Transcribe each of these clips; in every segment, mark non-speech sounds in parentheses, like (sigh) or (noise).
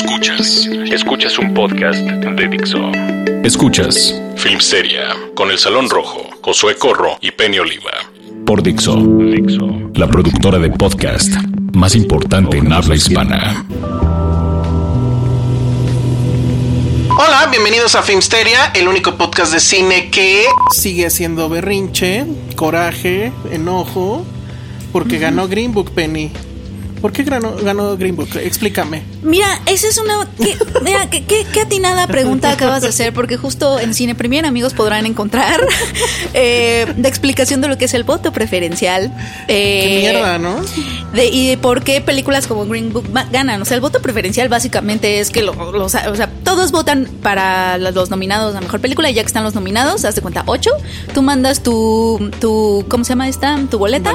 Escuchas. Escuchas un podcast de Dixo. Escuchas Filmsteria con El Salón Rojo, Josué Corro y Penny Oliva. Por Dixo. Dixo. La productora de podcast más importante en habla hispana. Hola, bienvenidos a Filmsteria, el único podcast de cine que sigue siendo berrinche, coraje, enojo, porque ganó Green Book Penny. ¿Por qué ganó, ganó Green Book? Explícame. Mira, esa es una. ¿qué, mira, ¿qué, qué, qué atinada pregunta acabas de hacer, porque justo en Cine Premier, amigos, podrán encontrar (laughs) eh, la explicación de lo que es el voto preferencial. Eh, Qué mierda, ¿no? de- y de por qué películas como Green Book ganan. O sea, el voto preferencial básicamente es que lo- los- o sea, todos votan para los nominados a mejor película y ya que están los nominados, haz de cuenta, ocho, tú mandas tu, tu ¿cómo se llama esta? Tu boleta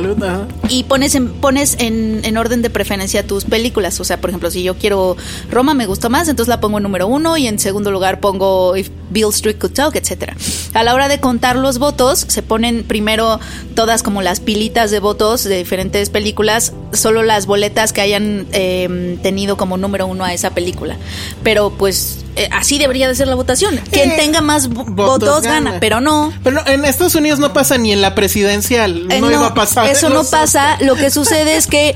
y pones en, pones en, en orden de preferencia tus películas. O sea, por ejemplo, si yo quiero Roma, me gustó más, entonces la pongo en número uno y en segundo lugar pongo If Bill Street Could Talk, etcétera. A la hora de contar los votos, se ponen primero todas como las pilitas de votos de diferentes películas, solo las boletas que hayan eh, tenido como número uno a esa película. Pero pues eh, así debería de ser la votación. Quien Eh, tenga más vo- votos, gana. pero no. Pero no, en Estados Unidos no pasa ni en la presidencial. Eh, no, iba a pasar. Eso no pasa. Lo que sucede es que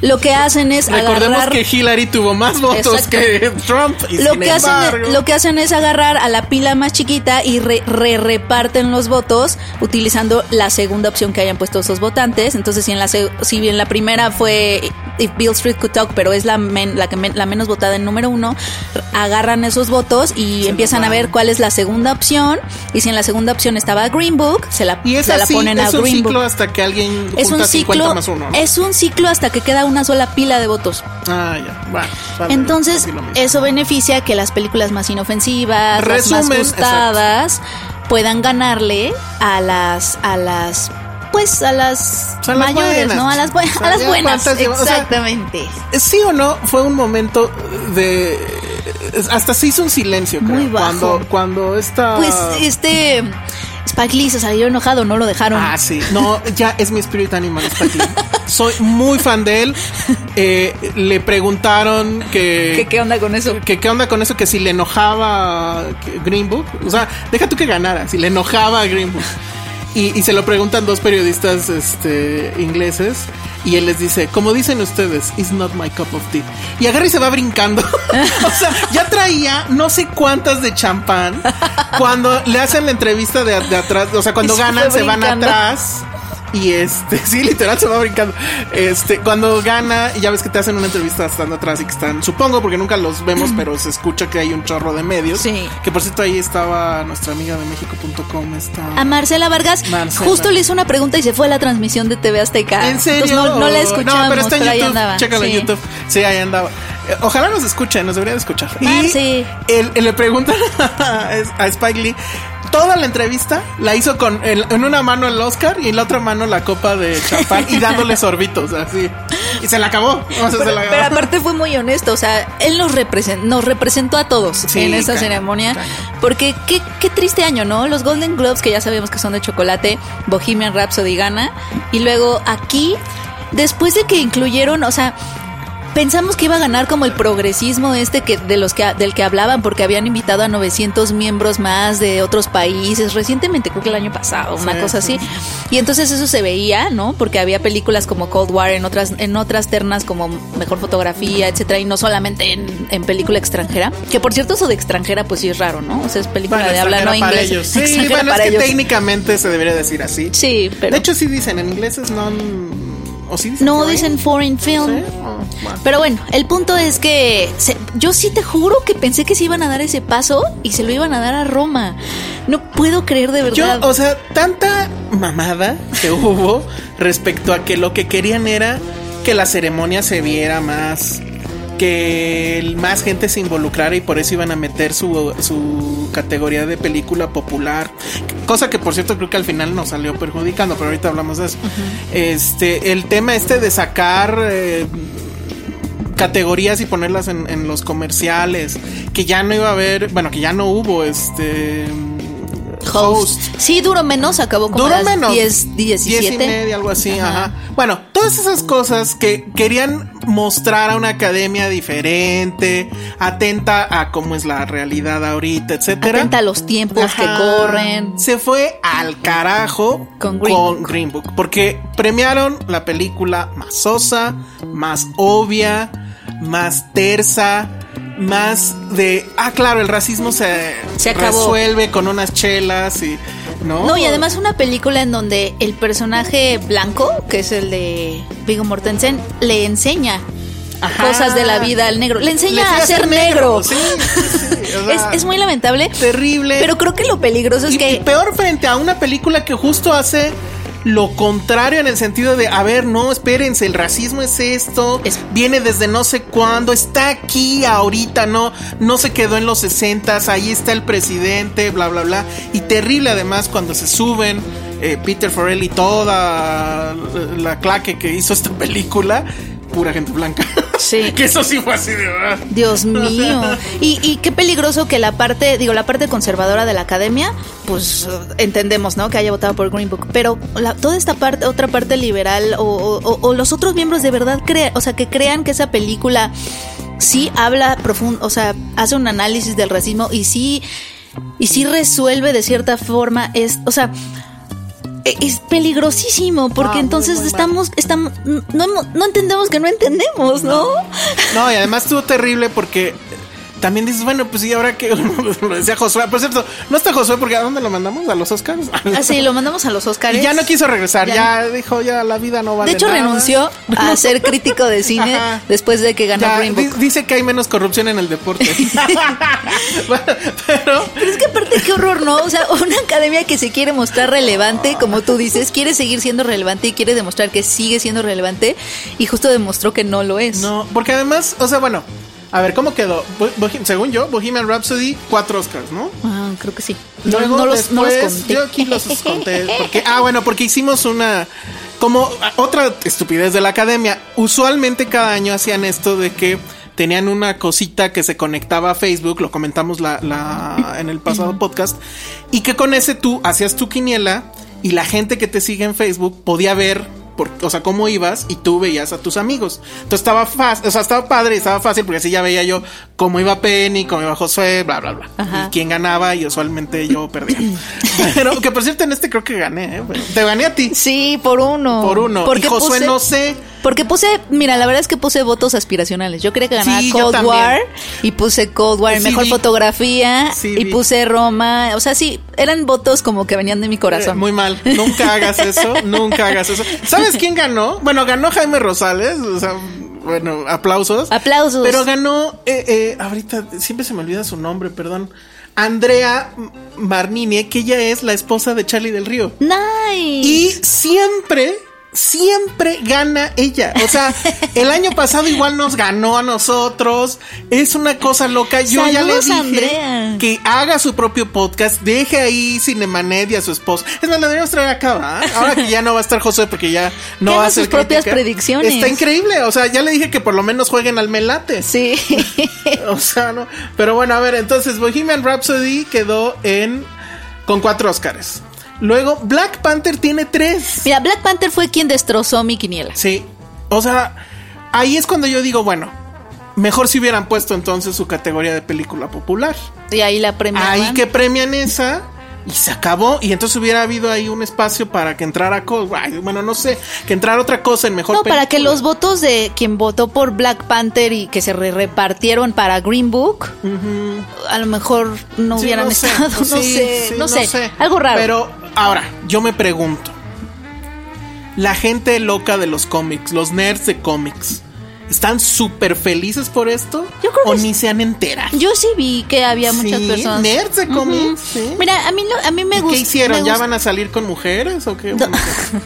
lo que hacen es Recordemos agarrar. que Hillary tuvo más votos Exacto. que Trump. Y Lo sin que, hacen, embargo- lo que hacen es agarrar a la pila más chiquita y re, re- reparten los votos utilizando la segunda opción que hayan puesto esos votantes. Entonces, si en la, si bien la primera fue If Bill Street Could Talk, pero es la, men- la, que men- la menos votada en número uno, agarran esos votos y empiezan a ver cuál es la segunda opción. Y si en la segunda opción estaba Green Book, se la, Y es se la ponen a es un Green ciclo Book. hasta que alguien Es un 50 ciclo, más uno. ¿no? es un ciclo hasta que queda una sola pila de votos. Ah, ya. Bueno, vale, Entonces, eso beneficia que las películas más inofensivas, las Resumen, más gustadas, puedan ganarle a las, a las, pues a las mayores, buenas. ¿no? A las, O sea, a las buenas. o sea, Exactamente. ¿Sí o no? Fue un momento de. Hasta se hizo un silencio, creo. Muy bajo. Cuando, cuando esta. Pues este Spike Lee se salió enojado, no lo dejaron. Ah, sí. No, ya es mi spirit animal, Spike Lee. Soy muy fan de él. Eh, le preguntaron que. ¿Qué, ¿Qué onda con eso? que qué onda con eso, que si le enojaba que- Green Book. O sea, deja tú que ganara, si le enojaba a Green Book. Y, y se lo preguntan dos periodistas este, ingleses. Y él les dice, como dicen ustedes, it's not my cup of tea. Y agarra y se va brincando. (laughs) o sea, ya traía no sé cuántas de champán. Cuando le hacen la entrevista de, de atrás, o sea, cuando se ganan, se van atrás. Y este, (laughs) sí, literal se va brincando. Este, cuando gana, ya ves que te hacen una entrevista estando atrás y que están, supongo, porque nunca los vemos, pero se escucha que hay un chorro de medios. Sí. Que por cierto ahí estaba nuestra amiga de México.com. A Marcela Vargas, Marcela. justo le hizo una pregunta y se fue a la transmisión de TV Azteca. ¿En serio? Entonces no, no la escuchamos, No, pero está en YouTube. andaba. Chécalo en Sí. YouTube. Sí, ahí andaba. Eh, Ojalá nos escuche, nos debería de escuchar. Y él- él le preguntan (laughs) a, a Spike Lee. Toda la entrevista la hizo con el- en una mano el Oscar y en la otra mano la copa de champán y dándole sorbitos así. Y se la acabó. O sea, se Pero, la pero acabó. aparte fue muy honesto, o sea, él nos, represent, nos representó a todos Sí, en esa cañón, ceremonia, porque qué, qué triste año, ¿no? Los Golden Globes, que ya sabemos que son de chocolate, Bohemian Rhapsody gana, y luego aquí, después de que incluyeron, o sea, pensamos que iba a ganar como el progresismo este que de los que del que hablaban porque habían invitado a 900 miembros más de otros países recientemente creo que el año pasado una cosa así y entonces eso se veía no porque había películas como Cold War en otras en otras ternas como mejor fotografía etcétera y no solamente en, en película extranjera que por cierto eso de extranjera pues sí es raro no o sea es película Bueno, de habla no para inglés ellos. Sí, bueno, para es que ellos. técnicamente se debería decir así. sí pero De hecho, sí dicen, en inglés es non... ¿O sí dicen no foreign? dicen foreign film ¿Sí? Oh, bueno. Pero bueno, el punto es que se- yo sí te juro que pensé que se iban a dar ese paso y se lo iban a dar a Roma. No puedo creer de Yo, verdad. o sea, tanta mamada que hubo respecto a que lo que querían era que la ceremonia se viera más, que más gente se involucrara y por eso iban a meter su, su categoría de película popular. Cosa que por cierto creo que al final nos salió perjudicando, pero ahorita hablamos de eso. Este, el tema este de sacar eh, categorías y ponerlas en, en los comerciales, que ya no iba a haber, bueno, que ya no hubo este Host. Sí, duró menos, acabó como Duró las menos. 10, 17. 10 y media, algo así, ajá. Bueno, todas esas cosas que querían mostrar a una academia diferente, atenta a cómo es la realidad ahorita, etcétera. Atenta a los tiempos que corren. Se fue al carajo Con Green Book. Green Book, porque premiaron la película más sosa, más obvia, más tersa, más de ah claro, el racismo se, Se acabó. resuelve con unas chelas y no. No, y además una película en donde el personaje blanco, que es el de Viggo Mortensen, le enseña Ajá. cosas de la vida al negro. Le enseña Le a ser negro. Sí, sí, sí, o (laughs) Es, es muy lamentable. terrible. Pero creo que lo peligroso es y, que y peor frente a una película que justo hace lo contrario en el sentido de, a ver, no, espérense, el racismo es esto, Es- viene desde no sé cuándo, está aquí ahorita, no, no se quedó en los 60 ahí está el presidente, bla, bla, bla. Y terrible además cuando se suben eh, Peter Farrell y toda la claque que hizo esta (laughs) película, pura gente blanca. Sí. (laughs) que eso sí fue así de... ah. Dios (laughs) mío. Y, y qué peligroso que la parte, digo, la parte conservadora de la academia, pues entendemos, ¿no? Que haya votado por Green Book. Pero la- toda esta parte, otra parte liberal o, o- o los otros miembros de verdad crean, o sea, que crean que esa película sí habla profundo, o sea, hace un análisis del racismo y sí, y sí resuelve de cierta forma, es, o sea, es peligrosísimo porque Ah, entonces estamos, estamos, no, no entendemos que no entendemos, ¿no? No, y además estuvo terrible porque también dices, bueno, pues sí, ahora que (laughs) lo decía Josué. Por cierto, no está Josué porque ¿a dónde lo mandamos? ¿A los Oscars? Ah, sí, lo mandamos a los Oscars. Y ya no quiso regresar, Ya ya, dijo, ya la vida no vale De hecho, nada. renunció a (laughs) ser crítico de cine Ajá. después de que ganó Ya, Green di- Book. dice que hay menos corrupción en el deporte. (laughs) Pero Pero es que aparte, qué horror, ¿no? O sea, una academia que se quiere mostrar relevante, como tú dices, quiere seguir siendo relevante y quiere demostrar que sigue siendo relevante y justo demostró que no lo es. no, porque además, o sea, bueno, a ver, ¿cómo quedó? Bo- según yo, Bohemian Rhapsody, cuatro Oscars, ¿no? Ah, creo que sí. No, Luego, no los, no los después, conté. Yo aquí los (laughs) conté. Porque, ah, bueno, porque hicimos una. Como ah, otra estupidez de la academia. Usualmente cada año hacían esto de que tenían una cosita que se conectaba a Facebook, lo comentamos la, la- en el pasado podcast, y que con ese tú hacías tu quiniela y la gente que te sigue en Facebook podía ver. Por- o sea, cómo ibas y tú veías a tus amigos. Entonces estaba fácil, o sea, estaba padre, y estaba fácil porque así ya veía yo cómo iba Penny, cómo iba Josué, bla, bla, bla. Ajá. Y quién ganaba y usualmente yo (clears throat) perdía. Pero que por cierto en este creo que gané, ¿eh? Bueno, Te gané a ti. Sí, por uno. Por uno. Porque y Josué puse- no sé. Porque puse, mira, la verdad es que puse votos aspiracionales. Yo quería que ganara Sí, Cold. War y puse Cold War Sí mejor vi. fotografía Sí y vi. puse Roma. O sea, sí, eran votos como que venían de mi Eh, corazón. muy mal. Nunca hagas eso. nunca hagas eso. (laughs) ¿Sabes quién ganó? Bueno, ganó Jaime Rosales. O sea, bueno, aplausos. Aplausos. Pero ganó. Eh, eh, ahorita siempre se me olvida su nombre, perdón. Andrea Marnini, que ella es la esposa de Charlie del Río. Nice. Y siempre, siempre gana ella. O sea, (laughs) el año pasado igual nos ganó a nosotros. Es una cosa loca. Yo ya le dije Andrea. que haga su propio podcast, deje ahí Cinemanet y a su esposo. Es más, la deberíamos traer acá, ¿va? Ahora que ya no va a estar Josué porque ya no va a hacer sus propias crítica. predicciones. Está increíble. O sea, ya le dije que por lo menos jueguen al melate. Sí. (laughs) O sea, no. Pero bueno, a ver, entonces Bohemian Rhapsody quedó en. con cuatro Oscars. Luego, Black Panther tiene tres. Mira, Black Panther fue quien destrozó mi quiniela. Sí. O sea, ahí es cuando yo digo, bueno, mejor si hubieran puesto entonces su categoría de película popular. Y ahí la premiaban. Ahí que premian esa y se acabó. Y entonces hubiera habido ahí un espacio para que entrara co- ay, bueno, no sé, que entrara otra cosa en mejor No, para que los votos de quien votó por Black Panther y que se re- repartieron para Green Book, a lo mejor no Sí, hubieran no sé, estado, (laughs) no, sí, sé, sí, no, sé, algo raro. Pero ahora, yo me pregunto, la gente loca de los cómics, los nerds de cómics, ¿están súper felices por esto? Yo creo ¿O que ni se han enterado? Yo sí vi que había muchas Sí, personas. nerds de cómics, sí. Mira, a mí, lo- a mí me ¿Y gusta. ¿Qué hicieron? ¿Ya van a salir con mujeres o qué?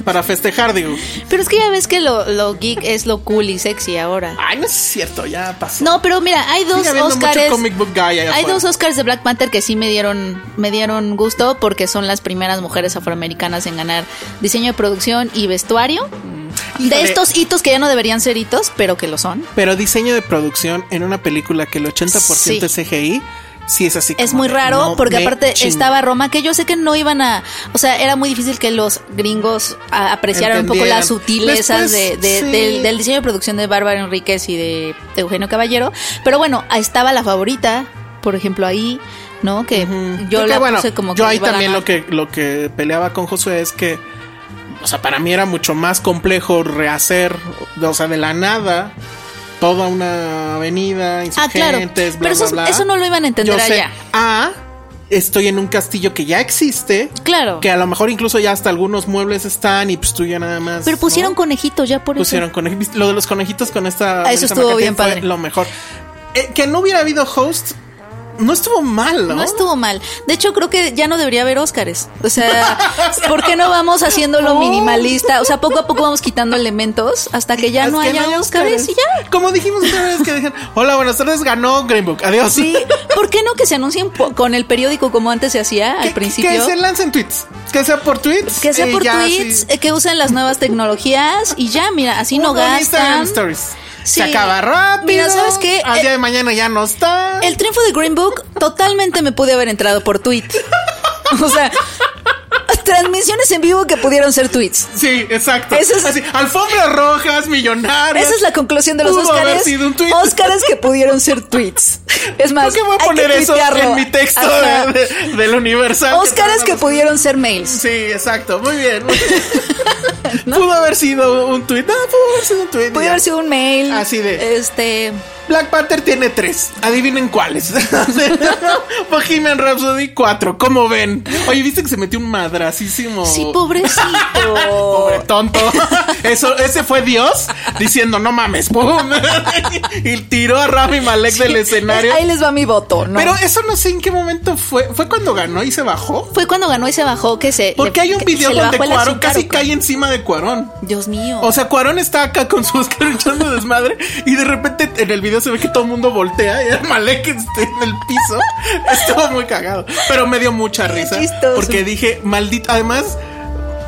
Para festejar, digo. Pero es que ya ves que lo, lo geek es lo cool y sexy ahora. Ay, no es cierto, ya pasó. No, pero mira, hay dos Oscars. Hay dos Oscars de Black Panther que sí me dieron, me dieron gusto porque son las primeras mujeres afroamericanas en ganar diseño de producción y vestuario. De estos hitos que ya no deberían ser hitos, pero que lo son. Pero diseño de producción en una película que el 80% Sí. es CGI, sí es así. Es muy de, raro no porque aparte estaba Roma, que yo sé que no iban a, o sea, era muy difícil que los gringos apreciaran un poco las sutilezas de, Después, de- sí. del, del diseño de producción de Bárbara Enríquez y de, Eugenio Caballero. Pero bueno, estaba la favorita, por ejemplo, ahí, ¿no? Que yo Porque, la bueno, puse como que yo ahí también lo que, lo que peleaba con Josué es que, o sea, para mí era mucho más complejo rehacer, o sea, de la nada, toda una avenida, Ah, claro. insurgentes, bla, Pero eso, bla, bla. eso no lo iban a entender Yo sé, allá. A, estoy en un castillo que ya existe, Claro. que a lo mejor incluso ya hasta algunos muebles están y pues tú ya nada más. Pero pusieron ¿no? conejitos ya por Pusieron eso. conejitos. Lo de los conejitos con esta. Ah, eso estuvo bien padre. Lo mejor. Eh, que no hubiera habido host. No estuvo mal, ¿no? No estuvo mal. De hecho, creo que ya no debería haber Óscares. O sea, (laughs) ¿por qué no vamos haciéndolo No. minimalista? O sea, poco a poco vamos quitando elementos hasta que ya no haya Óscares y ya. Como dijimos una vez que dijeron, hola, buenas tardes, ganó Green Book. Adiós. Sí, (laughs) ¿por qué no que se anuncien con el periódico como antes se hacía Que, al principio? que se lancen tweets. Que sea por tweets. Que sea por ya, tweets, sí. que usen las nuevas tecnologías y ya, mira, así no Con Instagram gastan. Stories. Sí. Se acaba rápido. Mira, ¿sabes qué? Al día de mañana ya no está. El triunfo de Green Book totalmente me pude haber entrado por tweet. (laughs) O sea, transmisiones en vivo que pudieron ser tweets. Sí, exacto. Eso es- Así, alfombras rojas, millonarias. Esa es la conclusión de los Pudo haber Óscares. sido un tweet. Óscares que pudieron ser tweets. Es más, Creo que voy a poner eso en mi texto Ajá. de- de- del Universal. Óscares que pudieron ser mails. Sí, exacto. Muy bien. muy bien. (laughs) Pudo haber sido un tweet. No, pudo haber sido un tweet. Pudo haber sido un mail. Así de- Este. Black Panther tiene tres. Adivinen cuáles. (laughs) Bohemian Rhapsody, cuatro. ¿Cómo ven? Oye, ¿viste que se metió un madracísimo? Sí, pobrecito. (laughs) Pobre tonto. (laughs) Eso, ese fue Dios diciendo, no mames, pum. y tiró a Rami Malek del escenario. Ahí les va mi voto, ¿no? Pero eso no sé en qué momento fue. ¿Fue cuando ganó y se bajó? fue cuando ganó y se bajó que se. Porque le- hay un video donde Cuarón casi cae encima de Cuarón. Dios mío. O sea, Cuarón está acá con su Oscar echando desmadre y de repente en el video se ve que todo el mundo voltea y el Malek está en el piso. Estuvo muy cagado, pero me dio mucha risa porque dije, maldito, además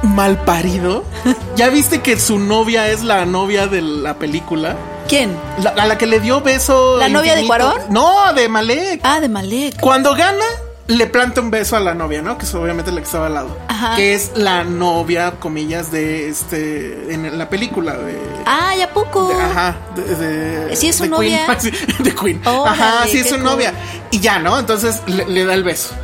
mal parido. (laughs) ¿Ya viste que su novia es la novia de la película? ¿Quién? La, a la que le dio beso. ¿La novia de. Cuarón? No, de Malek. Ah, de Malek. Cuando gana, le planta un beso a la novia, ¿no? Que es obviamente la que estaba al lado. Ajá. Que es la novia, comillas, de este. En la película de. Ah, ¿ya poco? de- ajá. De, de- Sí, es su novia. Queen. (laughs) De Queen. Ajá, sí, es su cool. novia. Y ya, ¿no? Entonces le, le da el beso.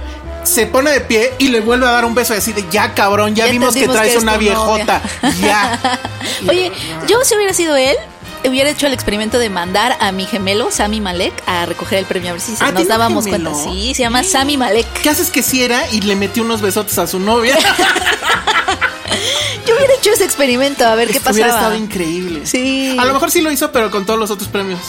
Se pone de pie y le vuelve a dar un beso y así de ya cabrón, ya, Ya vimos que traes que una viejota. Ya. (laughs) Oye, yo si hubiera sido él, hubiera hecho el experimento de mandar a mi gemelo, Sami Malek, a recoger el premio a ver si se Ah, nos ¿tiene un dábamos gemelo? cuenta. Sí, se llama Sami Malek. ¿Qué haces que si era y le metió unos besotes a su novia? (laughs) Yo hubiera hecho ese experimento a ver qué Hubiera pasaba. estado increíble. Sí. A lo mejor sí lo hizo, pero con todos los otros premios.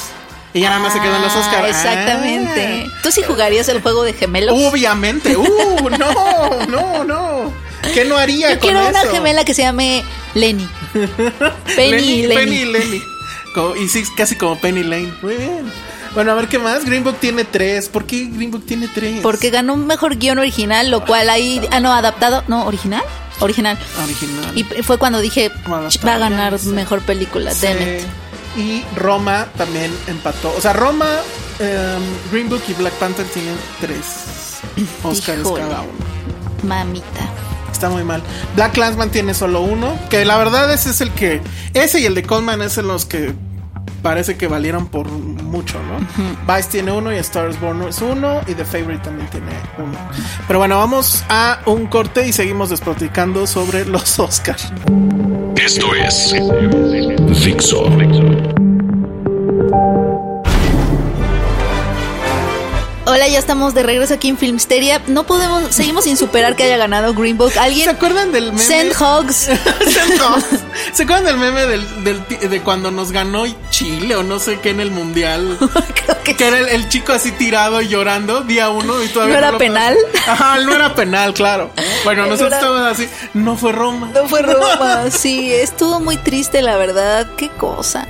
Y ya nada más se quedó en los Ah, Oscars. Exactamente. ¿Tú sí jugarías el juego de gemelos? Obviamente. Uh, no, no, no. ¿Qué no haría Yo con quiero una gemela que se llame Lenny. (laughs) Penny y Lenny. Penny y Lenny. Como- y sí, casi como Penny Lane. Muy bien. Bueno, a ver qué más. Green Book tiene tres. ¿Por qué Green Book tiene tres? Porque ganó un mejor guion original, lo cual ahí. Ah, no, adaptado. No, original. Original. Original. Y fue cuando dije, Bueno, "Ch, va a ganar sí. mejor película. Sí. Damn it. Y Roma también empató. O sea, Roma, em, Green Book y Black Panther tienen tres (clears throat) Oscars Híjole. cada uno. Mamita. Está muy mal. Black Clansman tiene solo uno. Que la verdad ese es el que. Ese y el de Coleman es en los que parece que valieron por mucho, ¿no? Vice tiene uno y Star is Born es uno y The Favorite también tiene uno. Pero bueno, vamos a un corte y seguimos desproticando sobre los Oscars. Esto es Dixo. Hola, ya estamos de regreso aquí en Filmsteria. No podemos, seguimos sin superar que haya ganado Green Book. ¿Alguien? ¿Se acuerdan del meme? Send hugs. (laughs) Send hugs. ¿Se acuerdan del meme del, del- de cuando nos ganó Chile o no sé qué en el mundial? (laughs) Creo que Que era el, el chico así tirado y llorando día uno y todavía ¿No era lo- penal? Ajá, no era penal, claro. Bueno, (laughs) nosotros estábamos así. No fue Roma. No fue Roma, sí, estuvo muy triste, la verdad. Qué cosa.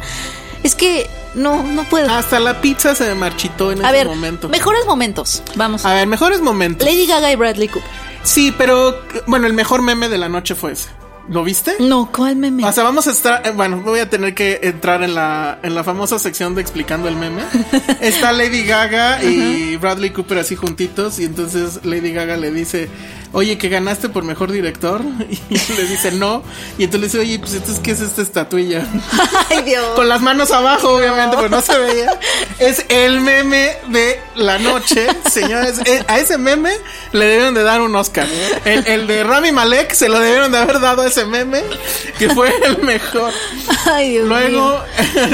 Es que no, no puedo. Hasta la pizza se me marchitó en A ese ver, momento. mejores momentos. Vamos. A ver, mejores momentos. Lady Gaga y Bradley Cooper. Sí, pero bueno, el mejor meme de la noche fue ese. ¿Lo viste? No, ¿cuál meme? O sea, vamos a estar, eh, bueno, voy a tener que entrar en la, en la famosa sección de explicando el meme. (laughs) Está Lady Gaga y Bradley Cooper así juntitos y entonces Lady Gaga le dice, oye, que ganaste por mejor director (laughs) y le dice no y entonces le dice, oye, pues entonces qué es esta estatuilla (laughs) Ay, Dios. con las manos abajo, obviamente, pero no se (laughs) veía. Es el meme de la noche, señores. Eh, A ese meme le debieron de dar un Oscar. El, el de Rami Malek se lo debieron de haber dado a ese meme, que fue el mejor. Ay, Dios mío. Luego,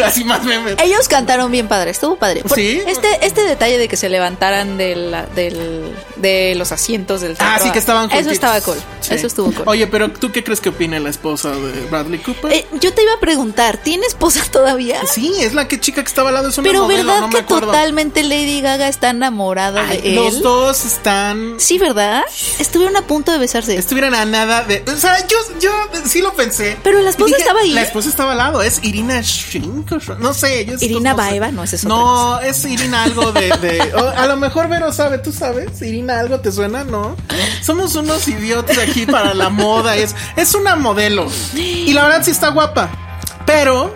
así más memes. Ellos cantaron bien padre, estuvo padre. Por- ¿Sí? Este, este detalle de que se levantaran de, la- del, de los asientos del Ah, teatro, sí, que estaban Eso estaba cool. Sí. Eso estuvo cool. Oye, pero ¿tú qué crees que opina la esposa de Bradley Cooper? Eh, yo te iba a preguntar, ¿tiene esposa (laughs) todavía? sí, es la que chica que estaba al lado, es una Pero modelo, ¿verdad no que totalmente Lady Gaga está enamorada Ay, de él? los dos están Sí, ¿verdad? Estuvieron a punto de besarse. estuvieran a nada de. O sea, yo, yo sí lo pensé. Pero la esposa Dije, estaba ahí. La esposa estaba al lado. Es Irina Shink. No sé. Yo Irina no sé. Baeva, no, es No, es Irina algo de. de- a lo mejor Vero sabe, ¿tú sabes? Irina algo te suena, ¿no? Somos unos idiotas aquí para la moda. Es, es una modelo. Y la verdad sí está guapa. Pero.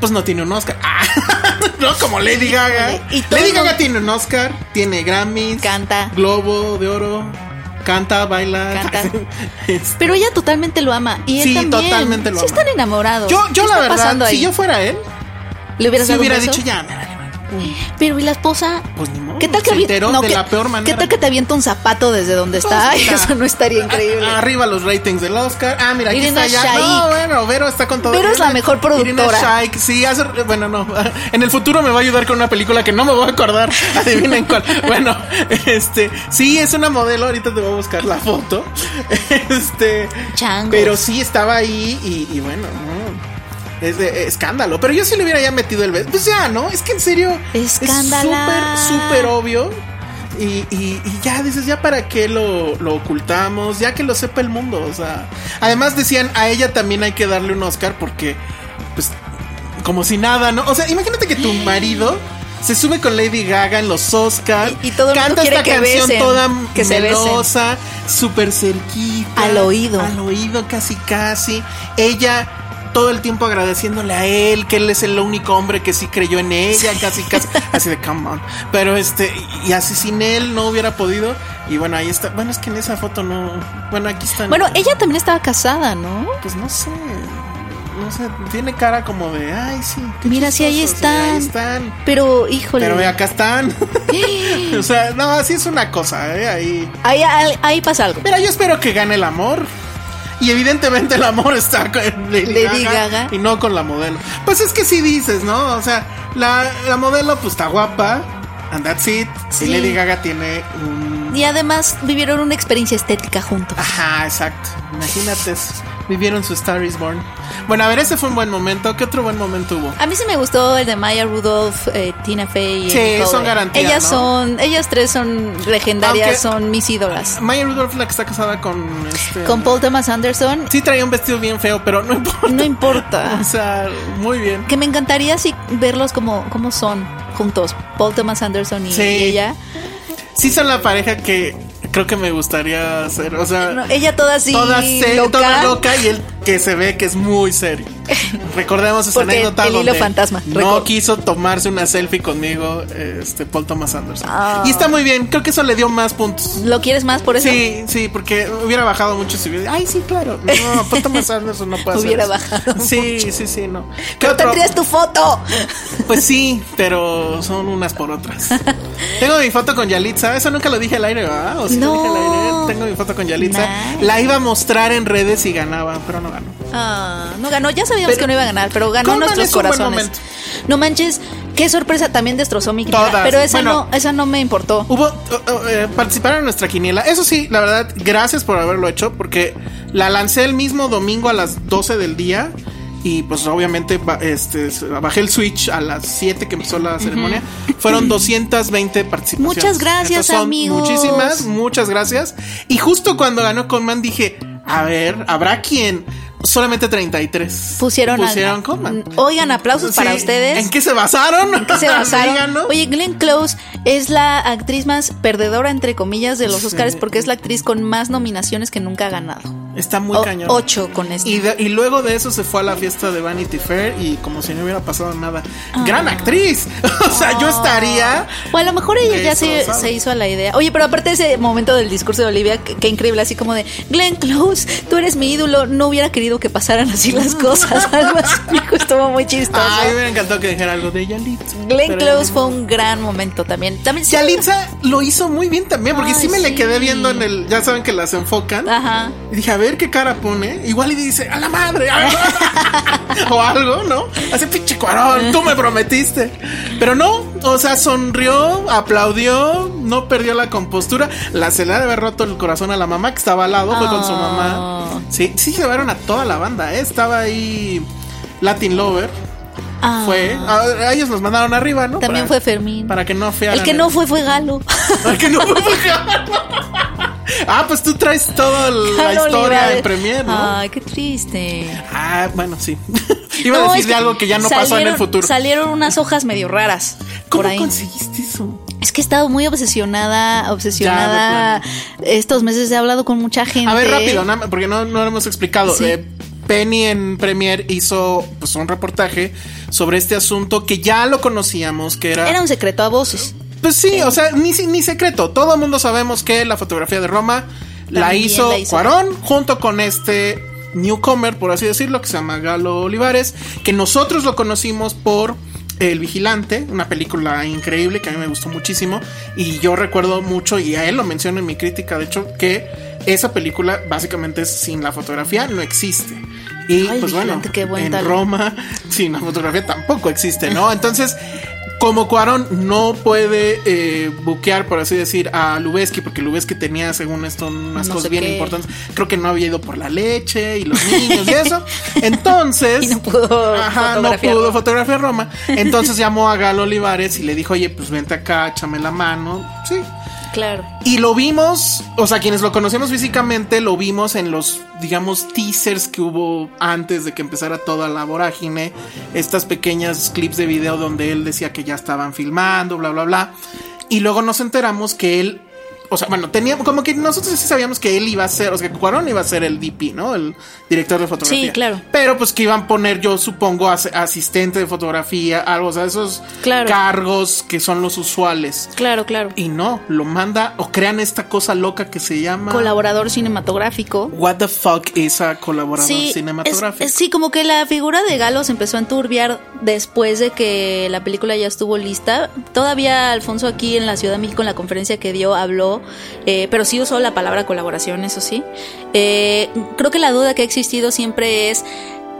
Pues no tiene un Oscar. Ah, (laughs) no, como Lady Gaga. Y Lady Gaga tiene un Oscar, tiene Grammys, Canta. Globo de Oro, canta, baila. Canta. (laughs) Este, Pero ella totalmente lo ama. Y él Sí, también. totalmente lo Sí ama. están enamorados. yo, yo ¿Qué la verdad, si ahí? yo fuera él, ¿Le hubieras si dado un hubiera beso? dicho ya, madre. Pero ¿y la esposa? Pues ni modo. ¿Qué tal que se avi- enteró no, de ¿qué- la peor manera? ¿Qué tal que te avienta un zapato desde donde está? (laughs) Pues, mira, Eso no estaría increíble. a- Arriba los ratings del Oscar. Ah, mira, aquí Irina está ya. No, bueno, Vero está con todo. Vero es la mejor productora. Irina Shayk, sí, hace, bueno, no. (laughs) En el futuro me va a ayudar con una película que no me voy a acordar. (laughs) Adivinen cuál. Bueno, este, sí, es una modelo. Ahorita te voy a buscar la foto. Este, Changos. pero sí estaba ahí y, y bueno, no. Es de escándalo. Pero yo sí le hubiera ya metido el beso. Pues ya, ¿no? Es que en serio. Escándala. Es súper, súper obvio. Y, y- y ya dices, ya para qué lo, lo ocultamos, ya que lo sepa el mundo. O sea, además decían, a ella también hay que darle un Oscar porque, pues, como si nada, ¿no? O sea, imagínate que tu (gasps) marido se sube con Lady Gaga en los Oscars, Y- y todo el canta esta que canción besen, toda que melosa, súper cerquita, Al oído. al oído casi casi. Ella todo el tiempo agradeciéndole a él, que él es el único hombre que sí creyó en ella, casi casi, así de come on. Pero este, y así sin él no hubiera podido. Y bueno, ahí está. Bueno, es que en esa foto no. Bueno, aquí están. Bueno, ella también estaba casada, ¿no? Pues no sé. No sé, tiene cara como de, ay, sí. Mira, sí, ahí chistosos, y Ahí están. Pero, híjole. Pero acá están. (gasps) (laughs) o sea, no, así es una cosa, ¿eh? Ahí. Ahí, ahí, ahí pasa algo. Mira, yo espero que gane el amor. Y evidentemente el amor está con Lady, Lady Gaga, Gaga. y no con la modelo. Pues es que sí dices, ¿no? O sea, la, la modelo pues está guapa. And that's it. Sí. Y Lady Gaga tiene un... Y además vivieron una experiencia estética juntos. Ajá, exacto. Imagínate, eso. Vivieron su Star is Born. Bueno, a ver, ese fue un buen momento. ¿Qué otro buen momento hubo? A mí sí me gustó el de Maya Rudolph, eh, Tina Fey. y Sí, son garantía, Ellas ¿no? son, ellas tres son legendarias, Aunque- son mis ídolas. Maya Rudolph, la que está casada con este... Con Paul Thomas Anderson, Sí traía un vestido bien feo, pero no importa. no importa. (laughs) O sea, muy bien. Que me encantaría así verlos como, como son juntos, Paul Thomas Anderson y, Sí. y ella. Sí son la pareja que creo que me gustaría hacer. O sea, No, ella toda así toda, se- loca. toda loca y él que se ve que es muy serio. (laughs) Recordemos esa Porque anécdota. el hilo donde fantasma, No quiso tomarse una selfie conmigo, este Paul Thomas Anderson. Ah. Y está muy bien. Creo que eso le dio más puntos. ¿Lo quieres más por eso? Sí, sí, porque hubiera bajado mucho si hubiera. Ay, sí, claro. No, (laughs) Paul Thomas Anderson no puede hacer Hubiera eso. bajado Sí, sí, sí, no. ¿Qué No otro? tendrías tu foto. Pues sí, pero son unas por otras. (laughs) Tengo mi foto con Yalitza. Eso nunca lo dije al aire, ¿verdad? ¿O sí lo No. dije al aire? Tengo mi foto con Yalitza. Nice. La iba a mostrar en redes y ganaba, pero no ganó. Ah, no ganó, ya sabíamos Pero- que no iba a ganar, pero ganó nuestros corazones. No manches, qué sorpresa, también destrozó mi quiniela, Todas. pero esa Bueno. no, esa no me importó. Hubo uh, uh, eh, participaron en nuestra quiniela. Eso sí, la verdad, gracias por haberlo hecho porque la lancé el mismo domingo a las 12 del día y pues obviamente este bajé el switch a las 7 que empezó la ceremonia. Fueron (clears throat) 220 participaciones. Muchas gracias, son amigos. Muchísimas, muchas gracias. Y justo cuando ganó Conman dije, a ver, habrá quien solamente 33 Pusieron, a- pusieron Conman. Oigan, aplausos para ustedes. ¿En qué se basaron? ¿En qué se basaron? (laughs) Oye, Glenn Close es la actriz más perdedora, entre comillas, de los Oscars porque es la actriz con más nominaciones que nunca ha ganado. Está muy O- cañón. Ocho con esto. Y, de- y luego de eso se fue a la fiesta de Vanity Fair y como si no hubiera pasado nada. Ah. Gran actriz. (laughs) o sea, yo estaría. O a lo mejor ella ya se, se hizo a la idea. Oye, pero aparte de ese momento del discurso de Olivia, que increíble, así como de Glenn Close, tú eres mi ídolo, no hubiera querido que pasaran así las cosas. (laughs) Algo así, estuvo muy chistoso. Ay, me encantado que dijera algo de Yalitza. Glenn Pero- Close fue un gran momento también. También sí- Yalitza lo hizo muy bien también, porque Ay, sí me le quedé viendo en el. Ya saben que las enfocan. Ajá. Y dije, a ver qué cara pone. Igual y dice, a la madre. (laughs) o algo, ¿no? Hace pinche cuarón, tú me prometiste. Pero no, o sea, sonrió, aplaudió, no perdió la compostura. La se le ha de haber roto el corazón a la mamá que estaba al lado, fue con su Ah. mamá. Sí, sí llevaron a toda la banda, ¿eh? Estaba ahí Latin Lover. Ah. Fue, a, ellos nos mandaron arriba, ¿no? También Para- fue Fermín. Para que no fearan (laughs) El que no fue fue Galo. El que no fue Ah, pues tú traes toda la (laughs) Galo historia en Premier, ¿no? Ay, qué triste. Ah, bueno, sí. (laughs) Iba a decirle es algo que ya no pasó en el salieron- futuro. Salieron unas hojas medio raras. ¿Cómo por ahí. conseguiste eso? Es que he estado muy obsesionada, obsesionada. Estos meses he hablado con mucha gente. A ver, rápido, porque no, no lo hemos explicado. Sí. Eh, Penny en Premier hizo pues, un reportaje sobre este asunto que ya lo conocíamos, que era... Era un secreto a voces. Pues sí, o sea, ni, ni secreto. Todo el mundo sabemos que la fotografía de Roma la También hizo, la hizo. Cuarón junto con este newcomer, por así decirlo, que se llama Galo Olivares, que nosotros lo conocimos por El Vigilante, una película increíble que a mí me gustó muchísimo y yo recuerdo mucho y a él lo menciono en mi crítica, de hecho, que esa película básicamente sin la fotografía no existe. Y Ay, pues bueno, en. Roma sin la fotografía tampoco existe, ¿no? (laughs) Entonces, como Cuarón no puede eh, buquear, por así decir, a Lubeski, porque Lubeski tenía, según esto, unas No cosas bien qué. importantes. Creo que no había ido por la leche y los (laughs) niños y eso. Entonces. Y no pudo Ajá, no pudo fotografiar Roma. Entonces llamó a Galo Olivares y le dijo, oye, pues vente acá, échame la mano. Sí. Claro. Y lo vimos, o sea, quienes lo conocemos físicamente, lo vimos en los, digamos, teasers que hubo antes de que empezara toda la vorágine. Estas pequeñas clips de video donde él decía que ya estaban filmando, bla, bla, bla. Y luego nos enteramos que él, o sea, bueno, teníamos, como que nosotros sí sabíamos que él iba a ser, o sea, que Cuarón iba a ser el DP, ¿no? El director de fotografía. Sí, claro. Pero pues que iban a poner, yo supongo, as- asistente de fotografía, algo, o sea, esos Claro. cargos que son los usuales. Claro, claro. Y no, lo manda o crean esta cosa loca que se llama Colaborador cinematográfico. What the fuck es a colaborador Sí, cinematográfico. es- es- sí, como que la figura de Galo se empezó a enturbiar después de que la película ya estuvo lista. Todavía Alfonso aquí en la Ciudad de México en la conferencia que dio habló, eh, pero sí usó la palabra colaboración, eso sí. Eh, creo que la duda que ha existido siempre es...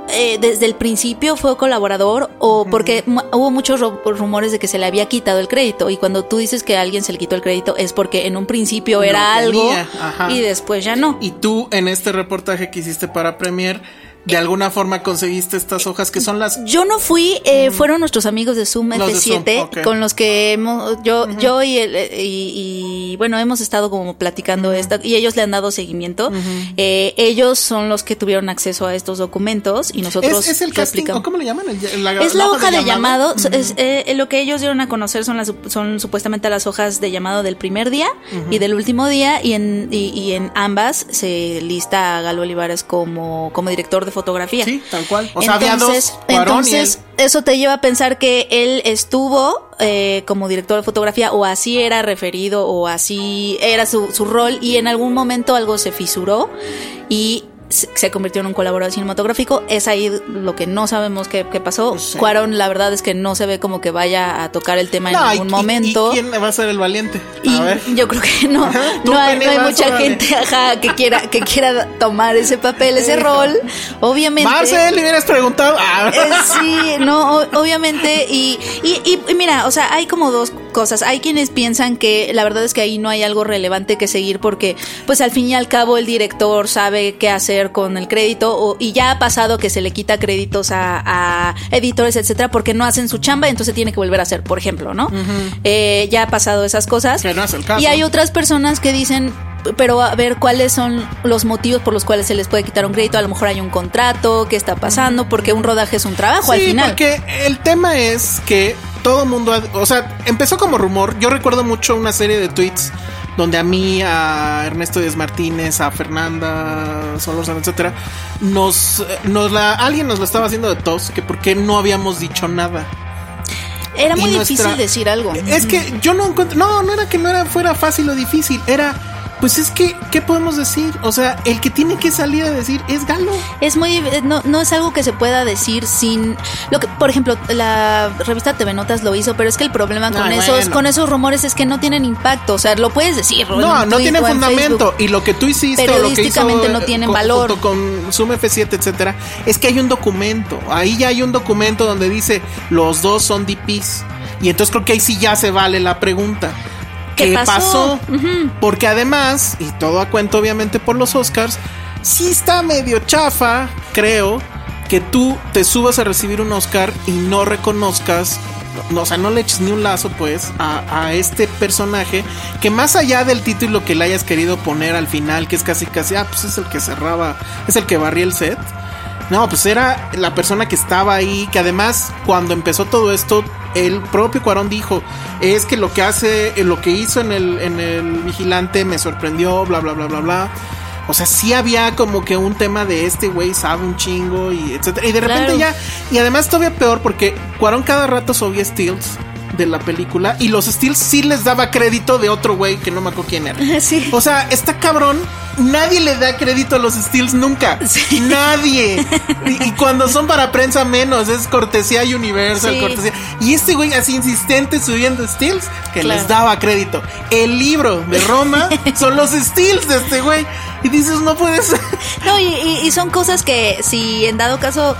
eh, desde el principio fue colaborador o porque hubo muchos ru- rumores de que se le había quitado el crédito y cuando tú dices que a alguien se le quitó el crédito es porque en un principio era algo ajá. y después ya no. Y tú en este reportaje que hiciste para Premier, de alguna forma conseguiste estas hojas que son las Yo no fui, eh, fueron nuestros amigos de Zoom Los de F7 Zoom, ok. con los que hemos, yo, yo y, el- eh, y, y, bueno, hemos estado como platicando esto y ellos le han dado seguimiento. Eh, ellos son los que tuvieron acceso a estos documentos y nosotros es, es el lo casting, aplicamos. ¿o cómo le llaman? El- Es la hoja de llamado, es, eh, lo que ellos dieron a conocer son las son supuestamente las hojas de llamado del primer día y del último día y en y, y en ambas se lista a Galo Olivares como como director de fotografía. Sí, tal cual. O sea, había dos, Cuarón y él. entonces eso te lleva a pensar que él estuvo eh, como director de fotografía o así era referido o así era su, su rol y en algún momento algo se fisuró y se convirtió en un colaborador cinematográfico. Es ahí lo que no sabemos qué, qué pasó. Sí. Cuarón, la verdad es que no se ve como que vaya a tocar el tema en No, y- algún y- momento. ¿Y, quién va a ser el valiente? Y A ver. yo creo que no, no hay, no mucha gente ajá, que quiera que quiera tomar ese papel, ese rol. Obviamente. Marcel, le hubieras preguntado. Ah, Eh, sí, no, o- obviamente. Y, y, y- y mira, o sea, hay como dos cosas. Hay quienes piensan que la verdad es que ahí no hay algo relevante que seguir porque, pues al fin y al cabo, el director sabe qué hacer con el crédito o- y ya ha pasado que se le quita créditos a, a editores, etcétera, porque no hacen su chamba, entonces tiene que volver a hacer, por ejemplo, ¿no? Eh, ya ha pasado esas cosas. Que no es el caso. Y hay otras personas que dicen, pero a ver cuáles son los motivos por los cuales se les puede quitar un crédito. A lo mejor hay un contrato, qué está pasando, porque un rodaje es un trabajo al final. porque el tema es que todo mundo, o sea, empezó como rumor. Yo recuerdo mucho una serie de tweets donde a mí, a Ernesto Díaz Martínez, a Fernanda Solórzano, etcétera, nos, nos la, alguien nos lo estaba haciendo de tos, que por qué no habíamos dicho nada. Era muy difícil decir algo. Es que yo no encuentro. No, no era que no era fuera fácil o difícil. Era. Pues es que, ¿qué podemos decir? O sea, el que tiene que salir a decir es Galo. Es muy no, no es algo que se pueda decir sin lo que por ejemplo la revista TV Notas lo hizo, pero es que el problema con esos bueno. con esos rumores es que no tienen impacto, o sea, lo puedes decir. No, no tiene fundamento. Facebook. Y lo que tú hiciste o lo que hizo Periodísticamente no eh, tienen con- valor. con Zoom F7, etcétera, es que hay un documento. Ahí ya hay un documento donde dice los dos son DPs. Y entonces creo que ahí sí ya se vale la pregunta. ¿Qué pasó? Porque además, y todo a cuento obviamente por los Oscars, sí está medio chafa, creo, que tú te subas a recibir un Oscar y no reconozcas, no, o sea, no le eches ni un lazo pues a, a este personaje que más allá del título que le hayas querido poner al final, que es casi casi, ah, pues es el que cerraba, es el que barría el set. No, pues era la persona que estaba ahí, que además cuando empezó todo esto, el propio Cuarón dijo, es que lo que hace, eh, lo que hizo en el, en el vigilante me sorprendió, bla, bla, bla, bla, bla. O sea, sí había como que un tema de este güey sabe un chingo y etcétera. Y de repente Claro. ya, y además todavía peor porque Cuarón cada rato subía stills de la película y los stills sí les daba crédito de otro güey que no me acuerdo quién era. (laughs) Sí. O sea, está cabrón. Nadie le da crédito a los Steels nunca. Sí. (laughs) Nadie. Y, y cuando son para prensa menos, es cortesía Universal, Sí. cortesía. Y este güey así insistente subiendo Steels que Claro. les daba crédito. El libro de Roma (laughs) son los Steels de este güey. Y dices, no puede ser. No, y, y- y son cosas que si en dado caso,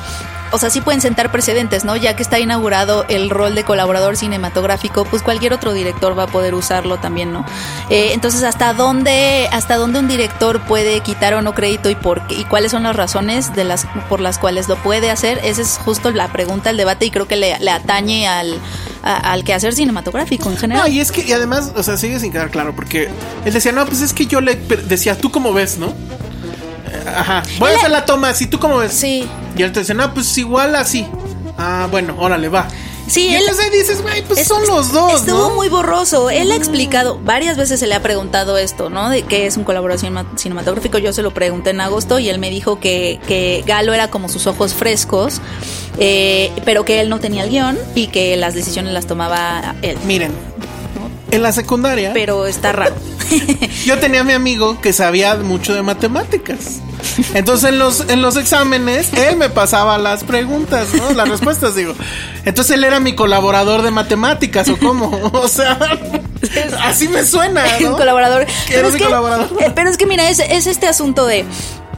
o sea, sí pueden sentar precedentes, ¿no? Ya que está inaugurado el rol de colaborador cinematográfico, pues cualquier otro director va a poder usarlo también, ¿no? Eh, entonces, ¿hasta dónde, hasta dónde un director puede quitar o no crédito y por qué, y cuáles son las razones de las por las cuales lo puede hacer? Esa es justo la pregunta, el debate y creo que le, atañe al a- al quehacer cinematográfico en general. No, y es que, y además, o sea, sigue sin quedar claro, porque él decía, no, pues es que yo le decía, ¿tú cómo ves, no? Ajá, voy a hacer la toma así, ¿tú cómo ves? Sí. Y él te dice, no, pues igual así. Ah, bueno, órale, va. Sí, y él- entonces dices, güey, pues Es- son los dos, Estuvo ¿no? muy borroso. Él ha explicado, varias veces se le ha preguntado esto, ¿no? De qué es un colaborador cinema- cinematográfico. Yo se lo pregunté en agosto y él me dijo que, que Galo era como sus ojos frescos, eh, pero que él no tenía el guion y que las decisiones las tomaba él. Miren, en la secundaria, Pero está raro. (laughs) yo tenía a mi amigo que sabía mucho de matemáticas. Entonces en los, en los exámenes, él me pasaba las preguntas, ¿no? Las respuestas, digo. Entonces él era mi colaborador de matemáticas, ¿o cómo? (laughs) O sea, así me suena, un ¿no? (laughs) colaborador. Es mi que, colaborador. eh, pero es que mira, es, es este asunto de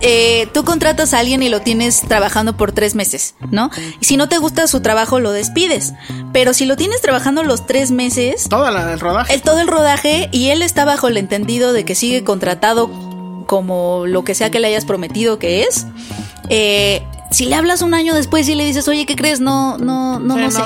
eh, tú contratas a alguien y lo tienes trabajando por tres meses, ¿no? Y si no te gusta su trabajo, lo despides. Pero si lo tienes trabajando los tres meses, Toda la del rodaje. el, todo el rodaje y él está bajo el entendido de que sigue contratado como lo que sea que le hayas prometido que es. Eh, si le hablas un año después y le dices, oye, ¿qué crees? No, no, no, no, sé.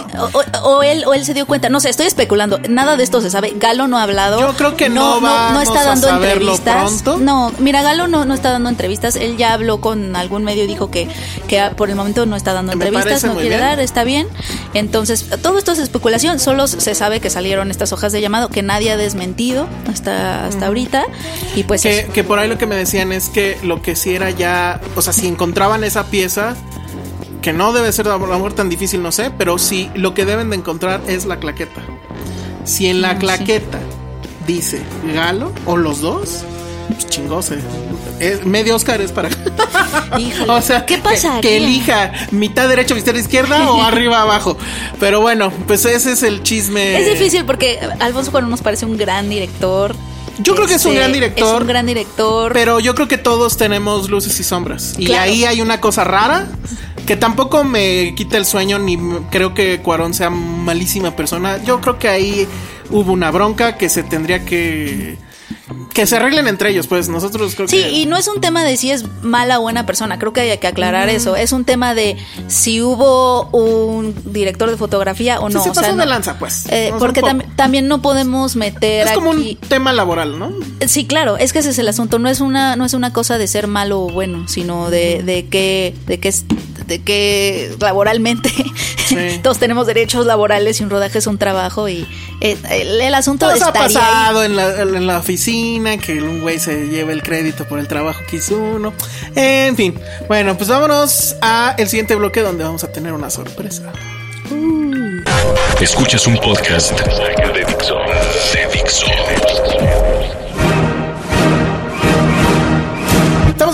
O, él, o él se dio cuenta. No sé, estoy especulando. Nada de esto se sabe. Galo no ha hablado. Yo creo que no no, está dando entrevistas. No, mira, Galo no, no está dando entrevistas. Él ya habló con algún medio y dijo que, que por el momento no está dando entrevistas, no quiere dar, está bien. Entonces, todo esto es especulación, solo se sabe que salieron estas hojas de llamado que nadie ha desmentido hasta, hasta ahorita. Y pues Que, que por ahí lo que me decían es que lo que sí era ya, o sea, si encontraban esa pieza, que no debe ser a lo mejor tan difícil, no sé, pero sí lo que deben de encontrar es la claqueta. Si en la Ah, claqueta dice Galo o los dos, pues chingose. Es, medio Oscar es para. (laughs) Híjole, (laughs) o sea, ¿qué que- pasaría? Que, elija mitad derecha, mitad izquierda o (laughs) arriba abajo. Pero bueno, pues ese es el chisme. Es difícil porque Alfonso Cuarón nos parece un gran director. Yo creo que es un Este, gran director. Es un gran director. Pero yo creo que todos tenemos luces y sombras. Y ahí hay una cosa rara que tampoco me quita el sueño ni creo que Cuarón sea malísima persona. Yo creo que ahí hubo una bronca que se tendría que que se arreglen entre ellos, pues nosotros creo Sí, que y no es un tema de si es mala o buena persona, creo que hay que aclarar eso. Es un tema de si hubo un director de fotografía o Sí, no. se o sea, pasó de no- lanza, pues. Eh, porque tam- también no podemos meter es como aquí. un tema laboral, ¿no? Sí, claro, es que ese es el asunto. No es una, no es una cosa de ser malo o bueno, sino de, de que, de que de que laboralmente Sí. (laughs) todos tenemos derechos laborales y un rodaje es un trabajo y eh, el, el asunto Todo ha estaría ahí. pasado en la, en la oficina, que un güey se lleva el crédito por el trabajo que hizo uno. En fin, bueno, pues vámonos a el siguiente bloque donde vamos a tener una sorpresa. Escuchas un podcast de Dixo. De Dixo.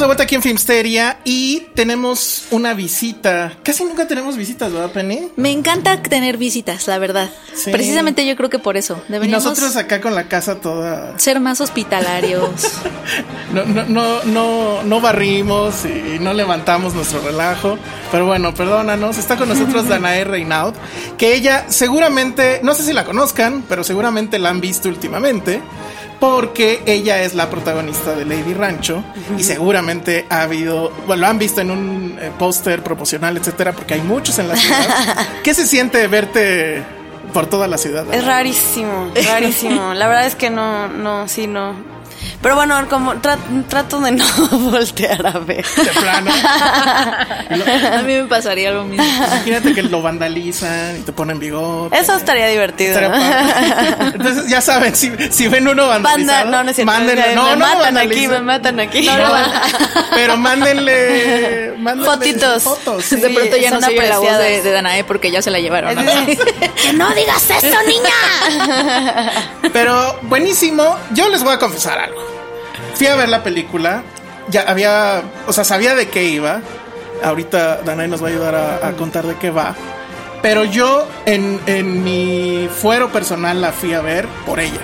De vuelta aquí en Filmsteria y tenemos una visita. Casi nunca tenemos visitas, ¿verdad, Penny? Me encanta tener visitas, la verdad. Sí. Precisamente yo creo que por eso. Y Deberíamos nosotros acá con la casa toda. ser más hospitalarios. (laughs) No, no, no, no, no barrimos y no levantamos nuestro relajo. Pero bueno, perdónanos. Está con nosotros (laughs) Danae Reinaud, que ella seguramente, no sé si la conozcan, pero seguramente la han visto últimamente. Porque ella es la protagonista de Lady Rancho y seguramente ha habido, bueno, lo han visto en un eh, póster promocional, etcétera, porque hay muchos en la ciudad. (laughs) ¿Qué se siente verte por toda la ciudad? Es rarísimo, rarísimo. La verdad es que no, no, sí, no. Pero bueno, como tra- trato de no (laughs) voltear a ver. De plano. (laughs) A mí me pasaría lo mismo. Imagínate que lo vandalizan y te ponen bigote. Eso estaría divertido. Estaría. Entonces, ya saben, si, si ven uno vandalizado, Banda, no, no es cierto. mándenlo. me No, no lo matan aquí, me matan aquí. No, pero mándenle, mándenle Fotitos. Fotos. de pronto ya no oye la voz de, de Danae porque ya se la llevaron. ¡Que no digas eso, niña! Pero buenísimo. Yo les voy a confesar algo. Fui a ver la película. Ya había, o sea, sabía de qué iba. Ahorita Danae nos va a ayudar a, a contar de qué va. Pero yo en, en mi fuero personal la fui a ver por ella.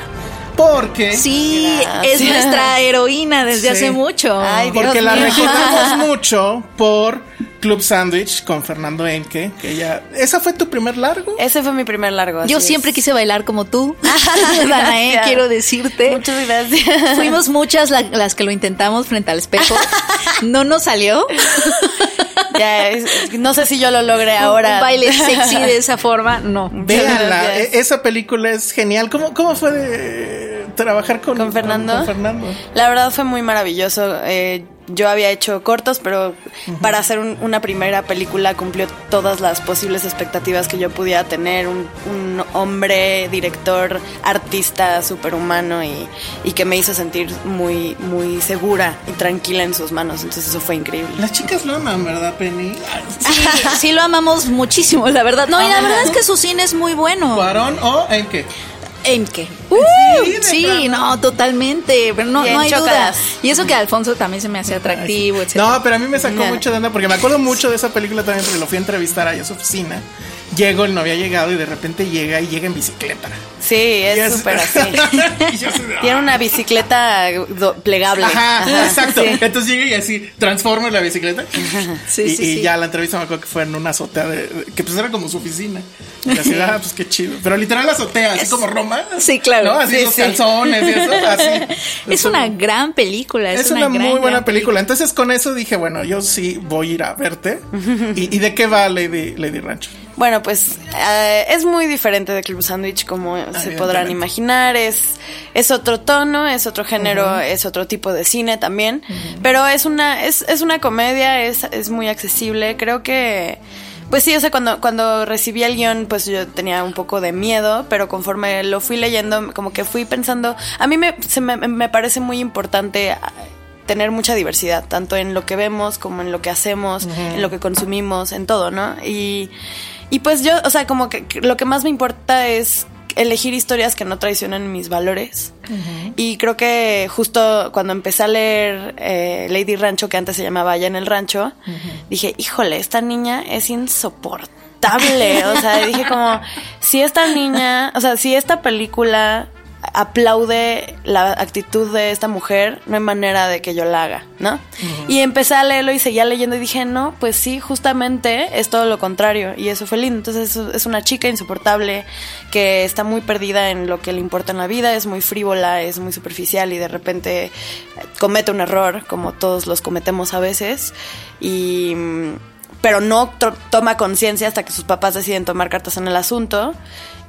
Porque Sí, Gracias. es nuestra (laughs) heroína desde Sí. hace mucho. Ay, Dios Porque la mío. recordamos (laughs) mucho por Club Sandwich con Fernando Enque, que ella... ¿Esa fue tu primer largo? Ese fue mi primer largo. Yo siempre es. quise bailar como tú, (laughs) Danae, quiero decirte. Muchas gracias. Fuimos muchas la- las que lo intentamos frente al espejo. No nos salió. Ya, es- no sé si yo lo logré Un ahora. baile sexy de esa forma, no. Véanla, e- esa película es genial. ¿Cómo, cómo fue de trabajar con, ¿Con Fernando? Con, Fernando. La verdad fue muy maravilloso. Eh, yo había hecho cortos, pero para hacer un- una primera película cumplió todas las posibles expectativas que yo pudiera tener. Un, un hombre, director, artista, superhumano y, y que me hizo sentir muy, muy segura y tranquila en sus manos. Entonces eso fue increíble. Las chicas lo aman, ¿verdad, Penny? Sí, (laughs) sí lo amamos muchísimo, la verdad. No, y la verdad es que su cine es muy bueno. ¿Cuarón o Enque? Enke. Sí, de sí, plano. no, totalmente. Pero no, no hay duda. chócalas. Y eso que Alfonso también se me hacía atractivo, etc. No, pero a mí me sacó Ya. mucho de onda porque me acuerdo mucho de esa película también porque lo fui a entrevistar ahí a su oficina. Llego, él no había llegado y de repente llega y llega en bicicleta. Sí, es súper (laughs) así. Tiene una bicicleta do- plegable. Ajá, Ajá, (laughs) exacto. sí. Entonces llega y así transforma la bicicleta. (laughs) Sí, y, sí, y sí. ya la entrevista me acuerdo que fue en una azotea de, que pues era como su oficina. Y así, ah, pues qué chido. Pero literal la azotea, así como Roma. Sí, claro. ¿No? Así sí. calzones y eso, así. Es una gran película. Es, Es una, gran, muy buena película. Entonces con eso dije, bueno, yo sí voy a ir a verte. ¿Y, y de qué va Lady, Lady Rancho? Bueno, pues eh, es muy diferente de Club Sandwich, como se podrán imaginar. Es, es otro tono, es otro género, es otro tipo de cine también. Pero es una, es, es una comedia, es, es muy accesible. Creo que Pues sí, o sea, cuando, cuando recibí el guion, pues yo tenía un poco de miedo, pero conforme lo fui leyendo, como que fui pensando, a mí me, se me, me parece muy importante ah, tener mucha diversidad, tanto en lo que vemos como en lo que hacemos, en lo que consumimos, en todo, ¿no? Y, y pues yo, o sea, como que lo que más me importa es elegir historias que no traicionen mis valores. Y creo que justo cuando empecé a leer eh, Lady Rancho, que antes se llamaba Allá en el Rancho, dije, híjole, esta niña es insoportable. o sea, dije como, si esta niña, o sea, si esta película aplaude la actitud de esta mujer, no hay manera de que yo la haga, ¿no? Y empecé a leerlo y seguía leyendo y dije, no, pues sí, justamente es todo lo contrario y eso fue lindo. Entonces es- una chica insoportable que está muy perdida en lo que le importa en la vida, es muy frívola, es muy superficial y de repente eh, comete un error, como todos los cometemos a veces, y... pero no to- toma conciencia hasta que sus papás deciden tomar cartas en el asunto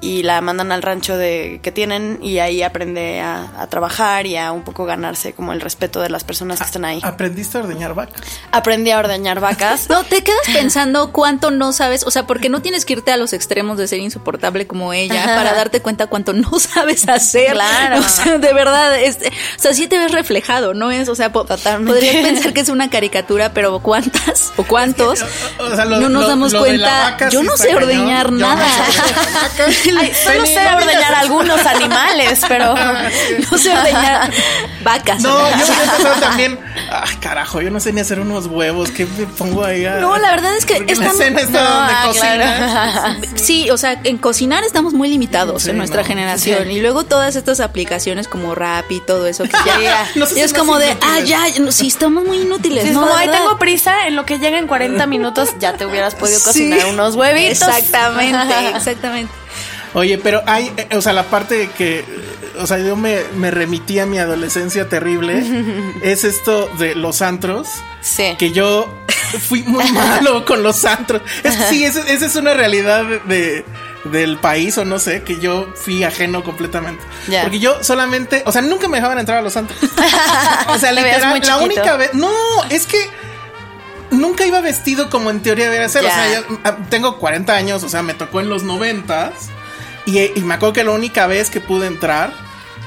y la mandan al rancho de que tienen y ahí aprende a, a trabajar y a un poco ganarse como el respeto de las personas que están ahí. ¿Aprendiste a ordeñar vacas? Aprendí a ordeñar vacas. (laughs) No, te quedas pensando cuánto no sabes, o sea, porque no tienes que irte a los extremos de ser insoportable como ella Ajá. para darte cuenta cuánto no sabes hacer. Claro. O sea, de verdad, este, o sea, sí te ves reflejado, ¿no es? O sea, po- Totalmente. podrías pensar que es una caricatura, pero ¿cuántas o cuántos? (laughs) O sea, lo- no nos lo- damos lo cuenta. Yo no sé cañón. ordeñar no nada. sé (laughs) Ay, solo sé ordeñar algunos animales, pero (laughs) (laughs) no sé ordeñar vacas. No, yo también. Ay, carajo, yo no sé ni hacer unos huevos. ¿Qué me pongo ahí? a- No, la verdad es que Porque la estamos- escena está No, donde ah. Sí, o sea, en cocinar estamos muy limitados Sí, en nuestra no. generación. Sí. Y luego todas estas aplicaciones como Rap y todo eso que ya, No sé ya si es como de, ah, inútiles. ya, no, sí, estamos muy inútiles. Sí, no, verdad". tengo prisa, en lo que llega en 40 minutos ya te hubieras podido Sí. cocinar unos huevitos. Exactamente, (laughs) exactamente. Oye, pero hay, eh, o sea, la parte de que, o sea, yo me, me remití a mi adolescencia terrible, (laughs) es esto de los antros, Sí. que yo fui muy (laughs) malo con los antros. Es, sí, esa esa es una realidad de, de- del país o no sé, que yo fui ajeno completamente. Ya. Porque yo solamente, o sea, nunca me dejaban entrar a los antros. o sea, literal, la única vez, no, es que nunca iba vestido como en teoría debería ser. O Ya. sea, yo ah, tengo 40 años, o sea, me tocó en los 90 y, y me acuerdo que la única vez que pude entrar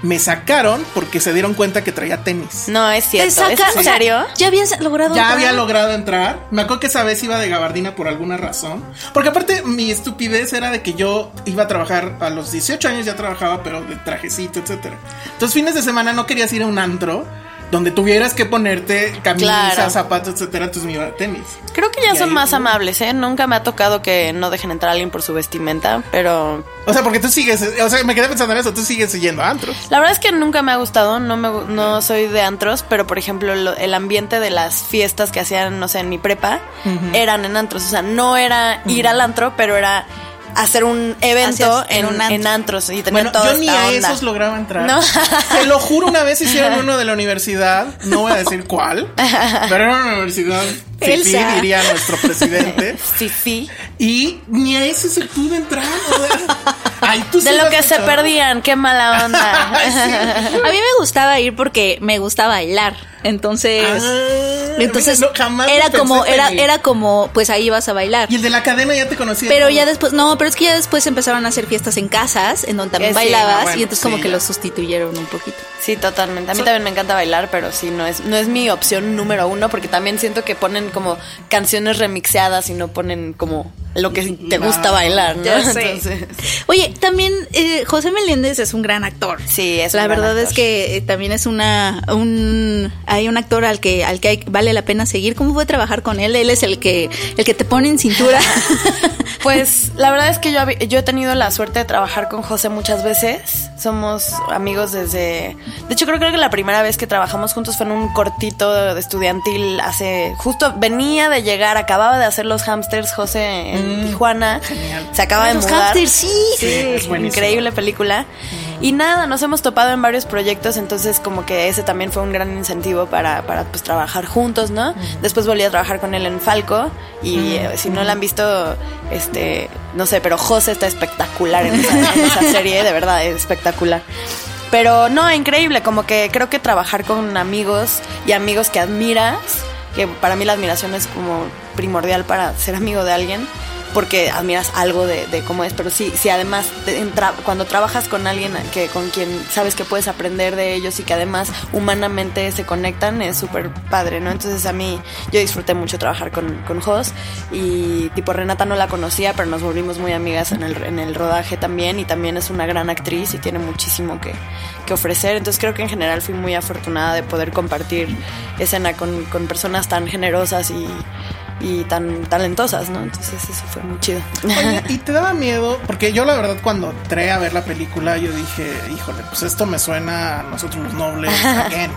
me sacaron porque se dieron cuenta que traía tenis. No, es Te cierto. saca- ¿Es en serio? ya habías logrado. Ya entrar? había logrado entrar. Me acuerdo que esa vez iba de gabardina por alguna razón. Porque aparte mi estupidez era de que yo iba a trabajar a los 18 años ya trabajaba, pero de trajecito, etcétera. Entonces fines de semana no querías ir a un antro donde tuvieras que ponerte camisa, Claro. zapatos, etcétera, a tenis. Creo que ya Y son más amables, ¿eh? Nunca me ha tocado que no dejen entrar a alguien por su vestimenta, pero O sea, porque tú sigues, o sea, me quedé pensando en eso, tú sigues yendo a antros. la verdad es que nunca me ha gustado, no me no soy de antros, pero por ejemplo lo- el ambiente de las fiestas que hacían, no sé, en mi prepa, eran en antros, o sea, no era ir al antro, pero era hacer un evento en en, un antro. en antros y tener Bueno, toda yo ni esta a onda. esos lograba entrar. No. Te lo juro, una vez hicieron (laughs) uno de la universidad, no voy a decir cuál, pero era una universidad Elsa. diría nuestro presidente. (laughs) Sí, sí. Y ni a ese se pudo entrar. sea, ay, tú sí De lo que se perdían, qué mala onda. (laughs) Ay, sí. A mí me gustaba ir porque me gusta bailar. Entonces, Ah, entonces mira, no, jamás era lo como, era, era como, pues ahí ibas a bailar. Y el de la cadena ya te conocía. Pero todo. ya después, no, pero es que ya después empezaron a hacer fiestas en casas, en donde también Eh, bailabas, bueno, y entonces como que ya. los sustituyeron un poquito. Sí, totalmente. A mí también me encanta bailar, pero sí, no es, no es mi opción número uno, porque también siento que ponen como canciones remixeadas y no ponen como lo que te gusta No, bailar, ¿no? Ya sé. Entonces, Oye, también eh, José Meléndez es un gran actor. sí, es La un gran verdad es que eh, también es una un hay un actor al que al que hay- vale la pena seguir. ¿Cómo fue trabajar con él? Él es el que el que te pone en cintura. (laughs) Pues la verdad es que yo, he tenido la suerte de trabajar con José muchas veces. Somos amigos desde... De hecho, creo, creo que la primera vez que trabajamos juntos fue en un cortito de estudiantil hace... Justo venía de llegar, acababa de hacer los hamsters José en Tijuana. Se acaba de Los mudar. hamsters, sí. Sí, es buenísimo. increíble película. Y nada, nos hemos topado en varios proyectos, entonces como que ese también fue un gran incentivo para, para pues trabajar juntos, ¿no? Después volví a trabajar con él en Falco y eh, si no la han visto, este, no sé, pero José está espectacular en esa, en esa serie, de verdad, es espectacular. Pero no, increíble, como que creo que trabajar con amigos y amigos que admiras, que para mí la admiración es como primordial para ser amigo de alguien, porque admiras algo de, cómo es, pero sí, sí además cuando trabajas con alguien que con quien sabes que puedes aprender de ellos y que además humanamente se conectan, es súper padre, ¿no? Entonces a mí yo disfruté mucho trabajar con, con Jos y tipo Renata no la conocía, pero nos volvimos muy amigas en el, en el rodaje también y también es una gran actriz y tiene muchísimo que, que ofrecer. Entonces creo que en general fui muy afortunada de poder compartir escena con, con personas tan generosas y, y tan talentosas, ¿no? Entonces eso fue muy chido. Oye, (laughs) ¿y te daba miedo? Porque yo la verdad cuando entré a ver la película yo dije, híjole, pues esto me suena a nosotros los nobles (laughs) again.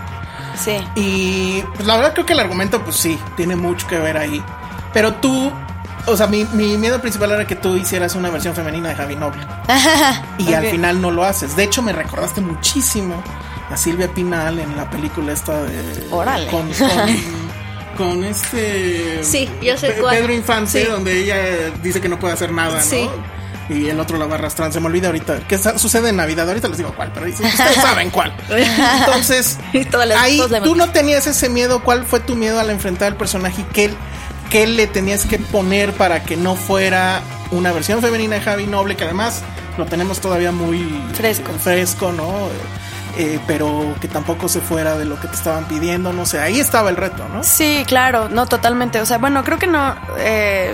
sí. Y pues la verdad creo que el argumento pues sí, tiene mucho que ver ahí. Pero tú, o sea, mi, mi miedo principal era que tú hicieras una versión femenina de Javi Noble. (laughs) Y al final no lo haces. De hecho, me recordaste muchísimo a Silvia Pinal en la película esta de... Órale. Con, con, con este... Sí, yo sé Pe- cuál. Pedro Infante, Sí. donde ella dice que no puede hacer nada, ¿no? Sí. Y el otro la va arrastrando. Se me olvida ahorita. ¿Qué sucede en Navidad? Ahorita les digo cuál, pero ustedes (laughs) saben cuál. Entonces, (laughs) ahí tú no tenías ese miedo. ¿Cuál fue tu miedo al enfrentar al personaje? ¿Y qué, qué le tenías que poner para que no fuera una versión femenina de Javi Noble? Que además lo tenemos todavía muy Fresco. fresco, ¿no? Eh, pero que tampoco se fuera de lo que te estaban pidiendo, no sé. Ahí estaba el reto, ¿no? Sí, claro, no, totalmente. O sea, bueno, creo que no. eh,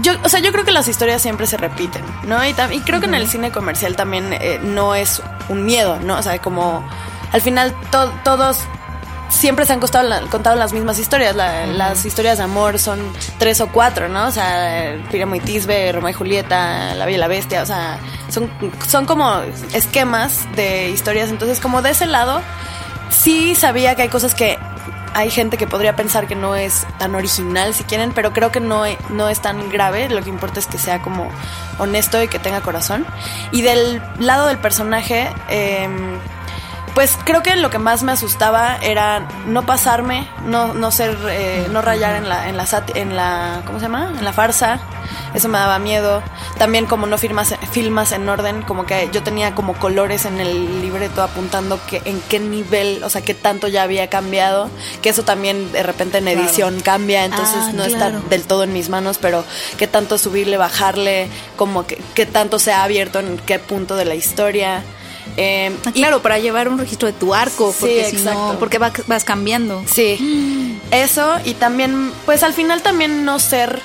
yo, o sea, yo creo que las historias siempre se repiten, ¿no? Y, y creo que en el cine comercial también eh, no es un miedo, ¿no? O sea, como al final to- todos siempre se han costado contado las mismas historias. La- Las historias de amor son tres o cuatro, ¿no? O sea, Píramo y Tisbe, Romeo y Julieta, La Bella y la Bestia, o sea, son, son como esquemas de historias. Entonces, como de ese lado, sí sabía que hay cosas que hay gente que podría pensar que no es tan original si quieren, pero creo que no, no es tan grave. Lo que importa es que sea como honesto y que tenga corazón. Y del lado del personaje, em, pues creo que lo que más me asustaba era no pasarme, no, no ser, eh, no rayar en la, en la, en la, ¿cómo se llama? En la farsa. Eso me daba miedo. También como no firmas, filmas en orden, como que yo tenía como colores en el libreto apuntando que en qué nivel, o sea, qué tanto ya había cambiado. Que eso también de repente en edición cambia, entonces Ah, no claro. está del todo en mis manos, pero qué tanto subirle, bajarle, como que qué tanto se ha abierto en qué punto de la historia. Eh, Ah, claro, para llevar un registro de tu arco, Sí, porque si no, exacto. porque va- vas cambiando. Sí, eso y también, pues al final también no ser,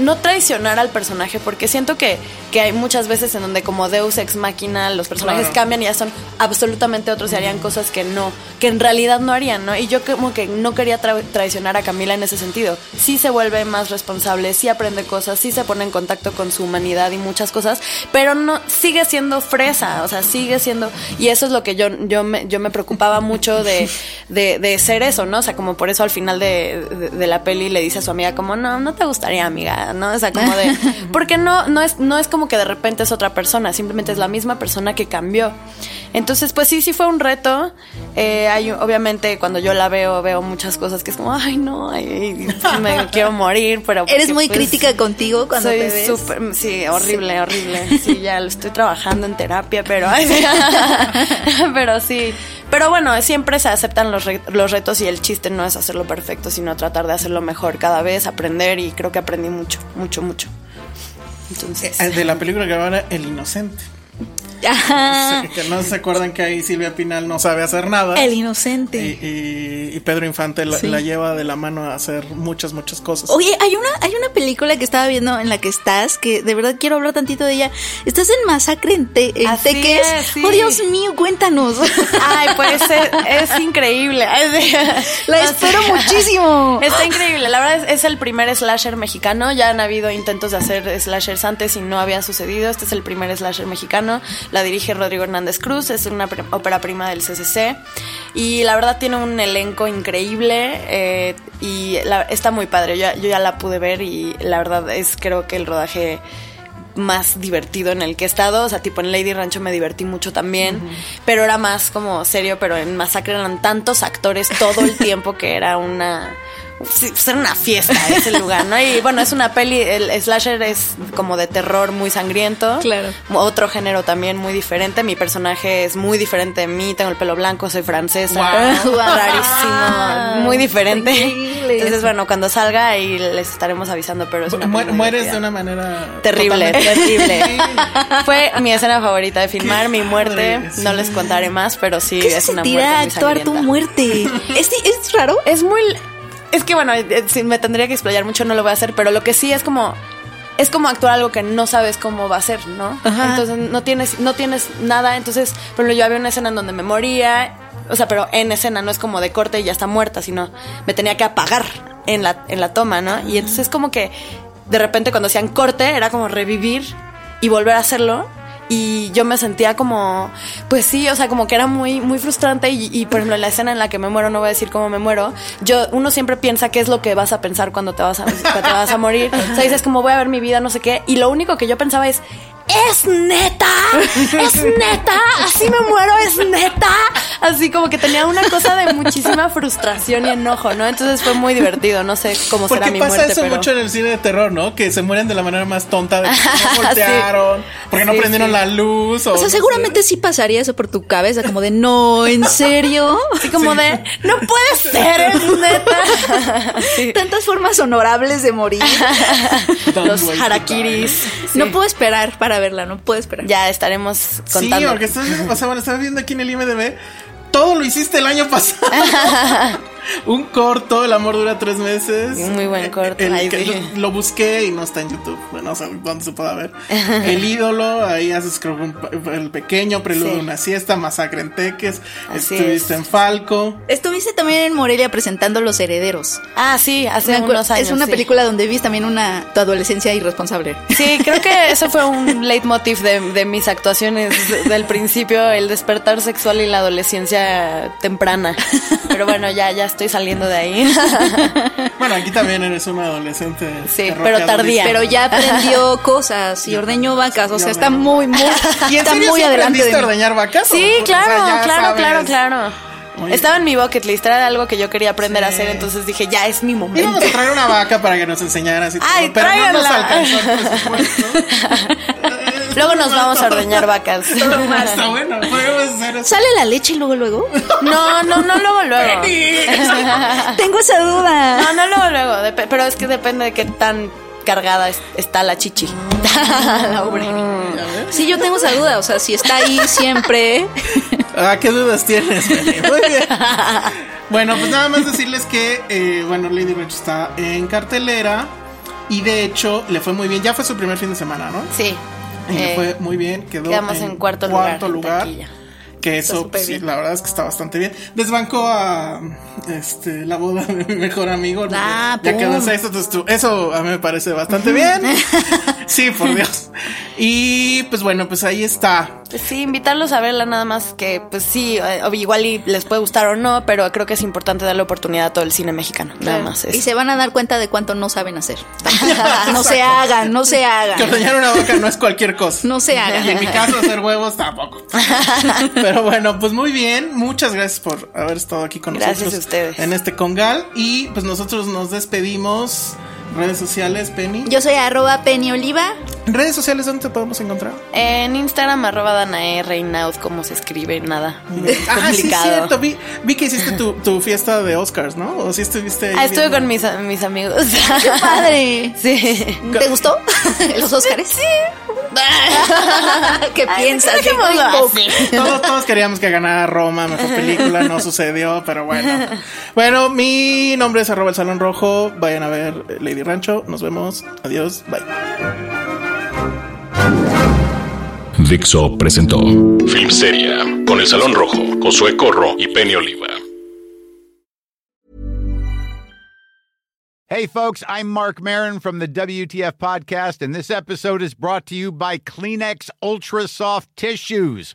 no traicionar al personaje, porque siento que, que hay muchas veces en donde como Deus ex máquina los personajes Claro. cambian y ya son absolutamente otros y harían cosas que no, que en realidad no harían, ¿no? Y yo como que no quería tra- traicionar a Camila en ese sentido. Sí se vuelve más responsable, sí aprende cosas, sí se pone en contacto con su humanidad y muchas cosas, pero no sigue siendo fresa, o sea, sigue siendo y eso es lo que yo yo me, yo me preocupaba mucho de, de, de ser eso, ¿no? O sea, como por eso al final de, de- de la peli le dice a su amiga como, "No, no te gustaría, amiga", ¿no? O sea, como de (laughs) porque no no es no es como que de repente es otra persona, simplemente es la misma persona que cambió. Entonces, pues sí, sí fue un reto. Eh, hay, obviamente, cuando yo la veo, veo muchas cosas que es como, ay, no, ay, me (laughs) quiero morir, pero... Eres porque, muy pues, crítica contigo cuando soy te ves. súper, sí, horrible, horrible. (laughs) Sí, ya lo estoy trabajando en terapia, pero, ay, sí. (laughs) pero sí. Pero bueno, siempre se aceptan los, re- los retos y el chiste no es hacerlo perfecto, sino tratar de hacerlo mejor cada vez, aprender y creo que aprendí mucho, mucho, mucho. Entonces, Eh, De la película que ahora El Inocente. (laughs) Ajá. Que no se acuerdan que ahí Silvia Pinal no sabe hacer nada. El inocente. Y, y- y Pedro Infante la, Sí. la lleva de la mano a hacer muchas, muchas cosas. Oye, hay una, hay una película que estaba viendo en la que estás, que de verdad quiero hablar tantito de ella. Estás en Masacre en, Te- en Así Teques. es, sí. Oh, Dios mío, cuéntanos. (laughs) Ay, pues es, es increíble. (laughs) La espero muchísimo. Está increíble. La verdad es, es el primer slasher mexicano. Ya han habido intentos de hacer slashers antes y no había sucedido. Este es el primer slasher mexicano. La dirige Rodrigo Hernández Cruz. Es una ópera prima del CCC. Y la verdad tiene un elenco increíble. eh, y la- está muy padre. Yo, yo ya la pude ver y la verdad es creo que el rodaje más divertido en el que he estado. O sea, tipo en Lady Rancho me divertí mucho también. Pero era más como serio, pero en Masacre eran tantos actores todo el (laughs) tiempo que era una sí, era una fiesta (laughs) ese lugar, ¿no? Y bueno, es una peli, el slasher es como de terror muy sangriento. Claro. Otro género también muy diferente. Mi personaje es muy diferente de mí, tengo el pelo blanco, soy francesa. Guau. (laughs) Rarísimo, muy diferente. Increíble. Entonces, bueno, cuando salga ahí les estaremos avisando, pero es una Mu- mueres de una manera Terrible, totalmente- terrible. Fue mi escena favorita de filmar, mi muerte. padre, No sí. les contaré más, pero sí ¿Qué se es una muerte muy actuar tu muerte? (laughs) ¿Es, ¿Es raro? Es muy... Es que bueno, eh, si me tendría que explayar mucho, no lo voy a hacer, pero lo que sí es como... Es como actuar algo que no sabes cómo va a ser, ¿no? Ajá. Entonces no tienes, no tienes nada. Entonces, por ejemplo, yo había una escena en donde me moría. O sea, pero en escena, no es como de corte y ya está muerta, sino me tenía que apagar en la, en la toma, ¿no? Y entonces es como que de repente cuando hacían corte era como revivir y volver a hacerlo. Y yo me sentía como, pues sí, o sea, como que era muy, muy frustrante. Y, y, por ejemplo, en la escena en la que me muero, no voy a decir cómo me muero. Yo, uno siempre piensa qué es lo que vas a pensar cuando te vas a, cuando te vas a morir. (laughs) O sea, dices como voy a ver mi vida, no sé qué. Y lo único que yo pensaba es, es neta, es neta, así me muero, es neta. Así como que tenía una cosa de muchísima frustración y enojo, ¿no? Entonces fue muy divertido. No sé cómo será Porque mi pasa muerte, eso pero. mucho en el cine de terror, ¿no? Que se mueren de la manera más tonta de que (laughs) no Sí. voltearon, porque no Sí, prendieron sí. la luz. O, O sea, no seguramente sé. sí pasaría eso por tu cabeza, como de no, ¿en serio? Así como de, no puede ser, es neta. Sí. Tantas formas honorables de morir. (laughs) Los harakiris. No puedo esperar para verla, no puedo esperar. Ya estaremos Sí, contando. porque estás, o sea, bueno, estaba viendo aquí en el IMDB. Todo lo hiciste el año pasado. (laughs) Un corto, El amor dura tres meses. Muy buen corto. El Ay, que sí. lo, lo busqué y no está en YouTube. Bueno, no sé dónde se pueda ver. (laughs) El ídolo, ahí haces creo un el pequeño, preludio Sí. de una siesta, masacre en Teques. Así Estuviste es. en Falco. Estuviste también en Morelia presentando Los Herederos. Ah, sí, hace acuer- unos años. es una sí. película donde viste también una tu adolescencia irresponsable. Sí, creo que (laughs) eso fue un leitmotiv de, de mis actuaciones de- del principio, el despertar sexual y la adolescencia temprana. Pero bueno, ya, ya estoy saliendo de ahí. (laughs) Bueno, aquí también eres una adolescente. Sí, pero tardía. Pero ya aprendió (laughs) cosas y ordeñó vacas, o sea, está muy, muy, (laughs) ¿Y en está serio muy sí adelante aprendiste a ordeñar vacas? Sí, ¿O- o sea, claro, claro, sabes? claro, claro. Muy Estaba en mi bucket list, era algo que yo quería aprender a Sí. hacer, entonces dije, ya es mi Íbamos momento. a traer una vaca para que nos enseñaras y todo, Ay, pero no nos tráiganla. alcanzó el presupuesto. Luego nos vamos a ordeñar vacas. (laughs) Está bueno, podemos hacer eso. ¿Sale la leche luego, luego? No, no, no, luego, luego. Tengo esa duda. No, no, luego, luego. dep- pero es que depende de qué tan cargada es- está la chichi. (laughs) La. Sí, yo tengo esa duda, o sea, si está ahí siempre. Ah, ¿qué dudas tienes? Muy bien. Bueno, pues nada más decirles que, eh, bueno, Lady Bird está en cartelera y de hecho le fue muy bien. Ya fue su primer fin de semana, ¿no? Sí. Y le Eh, fue muy bien, quedó quedamos en cuarto lugar, en taquilla. Que eso, pues, sí, la verdad es que está bastante bien. Desbancó a este, la boda de mi mejor amigo. Ah, ya quedó en sexto, entonces tú- eso a mí me parece bastante bien. (laughs) sí, por Dios. Y pues bueno, pues ahí está. Pues sí, invitarlos a verla nada más que, pues sí, eh, igual y les puede gustar o no, pero creo que es importante darle oportunidad a todo el cine mexicano. Nada más Y es. se van a dar cuenta de cuánto no saben hacer. (laughs) (laughs) no se hagan, no se Que hagan. ordeñar una vaca no es cualquier cosa. No se Y en hagan. mi caso, hacer huevos tampoco. Pero bueno, pues muy bien. Muchas gracias por haber estado aquí con Gracias nosotros. a ustedes. En este Congal. Y pues nosotros nos despedimos. Redes sociales, Penny. Yo soy arroba Penny Oliva. Redes sociales, ¿dónde te podemos encontrar? En Instagram, arroba Danae Reinaud, cómo se escribe, nada. (laughs) Ah, sí, complicado. cierto. Vi, vi que hiciste tu, tu fiesta de Oscars, ¿no? O si estuviste. ahí Ah, estuve viendo? con mis, mis amigos. ¡Qué padre! (laughs) Sí. ¿Te gustó? (laughs) ¿Los Óscares? Sí. ¿Qué Ay, piensas? Todos, todos queríamos que ganara Roma, mejor película, no sucedió, pero bueno. Bueno, mi nombre es arroba el Salón Rojo. Vayan a ver Lady Rancho. Nos vemos. Adiós. Bye. Dixo presentó Filmsteria con El Salón Rojo, Josué Corro y Penny Oliva. Hey, folks, I'm Mark Marin from the WTF Podcast, and this episode is brought to you by Kleenex Ultra Soft Tissues,